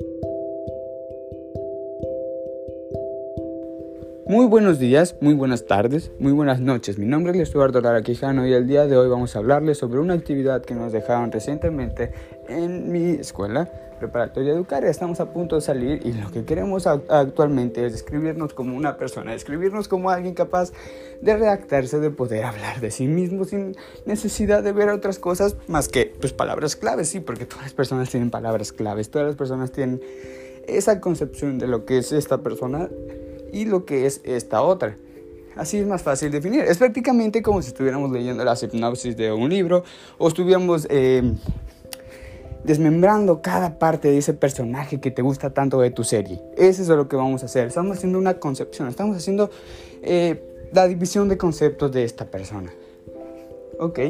Thank you. Muy buenos días, muy buenas tardes, muy buenas noches. Mi nombre es Eduardo Lara Quijano y el día de hoy vamos a hablarles sobre una actividad que nos dejaron recientemente en mi escuela preparatoria educaria. Estamos a punto de salir y lo que queremos actualmente es describirnos como una persona, describirnos como alguien capaz de redactarse, de poder hablar de sí mismo sin necesidad de ver otras cosas más que pues palabras claves, sí, porque todas las personas tienen palabras claves, todas las personas tienen esa concepción de lo que es esta persona y lo que es esta otra. Así es más fácil definir. Es prácticamente como si estuviéramos leyendo la sinopsis de un libro o estuviéramos eh, desmembrando cada parte de ese personaje que te gusta tanto de tu serie. Eso es lo que vamos a hacer. Estamos haciendo una concepción, estamos haciendo eh, la división de conceptos de esta persona. Ok,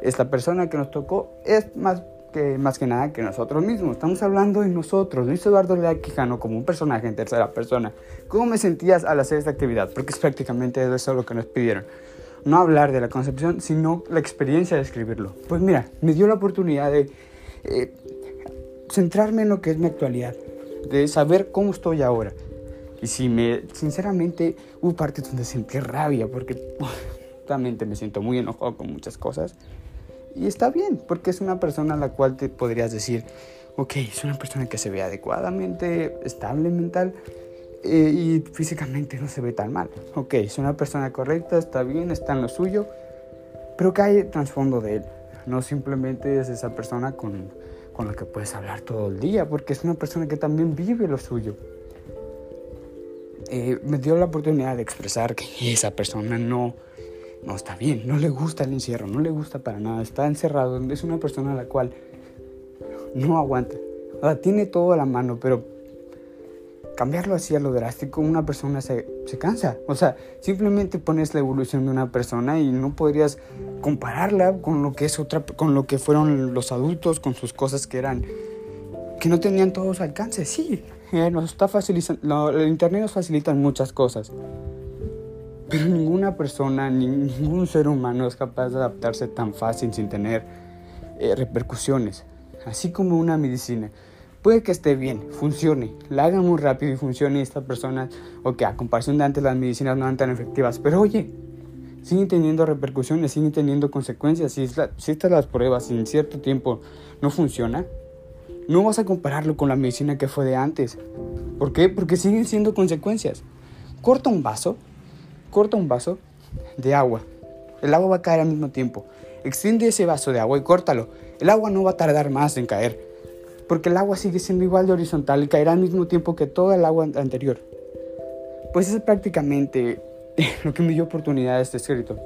esta persona que nos tocó es más que más que nada que nosotros mismos. Estamos hablando de nosotros. Luis Eduardo Lea Quijano como un personaje en tercera persona. ¿Cómo me sentías al hacer esta actividad? Porque es prácticamente eso lo que nos pidieron. No hablar de la concepción, sino la experiencia de escribirlo. Pues mira, me dio la oportunidad de eh, centrarme en lo que es mi actualidad, de saber cómo estoy ahora. Y si me, sinceramente, hubo partes donde sentí rabia, porque realmente me siento muy enojado con muchas cosas. Y está bien, porque es una persona a la cual te podrías decir, ok, es una persona que se ve adecuadamente estable mental eh, y físicamente no se ve tan mal. Ok, es una persona correcta, está bien, está en lo suyo, pero que hay trasfondo de él. No simplemente es esa persona con, con la que puedes hablar todo el día, porque es una persona que también vive lo suyo. Eh, me dio la oportunidad de expresar que esa persona no no está bien, no le gusta el encierro, no le gusta para nada, está encerrado, es una persona a la cual no aguanta. O tiene todo a la mano, pero cambiarlo así a lo drástico, una persona se, se, cansa. O sea, simplemente pones la evolución de una persona y no podrías compararla con lo que es otra, con lo que fueron los adultos, con sus cosas que eran, que no tenían todos alcance. Sí, eh, nos está facilitando, el internet nos facilita muchas cosas. Pero ninguna persona, ningún ser humano es capaz de adaptarse tan fácil sin tener eh, repercusiones. Así como una medicina. Puede que esté bien, funcione, la haga muy rápido y funcione esta persona, o que a comparación de antes las medicinas no eran tan efectivas, pero oye, siguen teniendo repercusiones, siguen teniendo consecuencias. Si, si estas las pruebas y en cierto tiempo no funciona, no vas a compararlo con la medicina que fue de antes. ¿Por qué? Porque siguen siendo consecuencias. Corta un vaso corta un vaso de agua. El agua va a caer al mismo tiempo. Extiende ese vaso de agua y córtalo. El agua no va a tardar más en caer. Porque el agua sigue siendo igual de horizontal y caerá al mismo tiempo que toda el agua anterior. Pues es prácticamente lo que me dio oportunidad este escrito.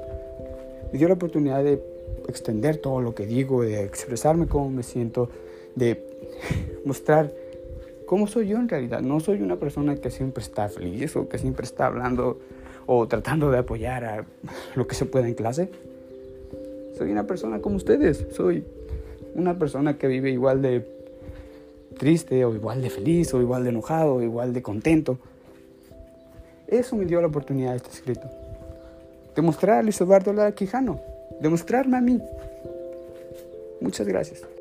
Me dio la oportunidad de extender todo lo que digo, de expresarme cómo me siento, de mostrar cómo soy yo en realidad. No soy una persona que siempre está feliz o que siempre está hablando o tratando de apoyar a lo que se pueda en clase. Soy una persona como ustedes, soy una persona que vive igual de triste o igual de feliz o igual de enojado o igual de contento. Eso me dio la oportunidad de este escrito. Demostrar a Luis Eduardo Lara Quijano, demostrarme a mí. Muchas gracias.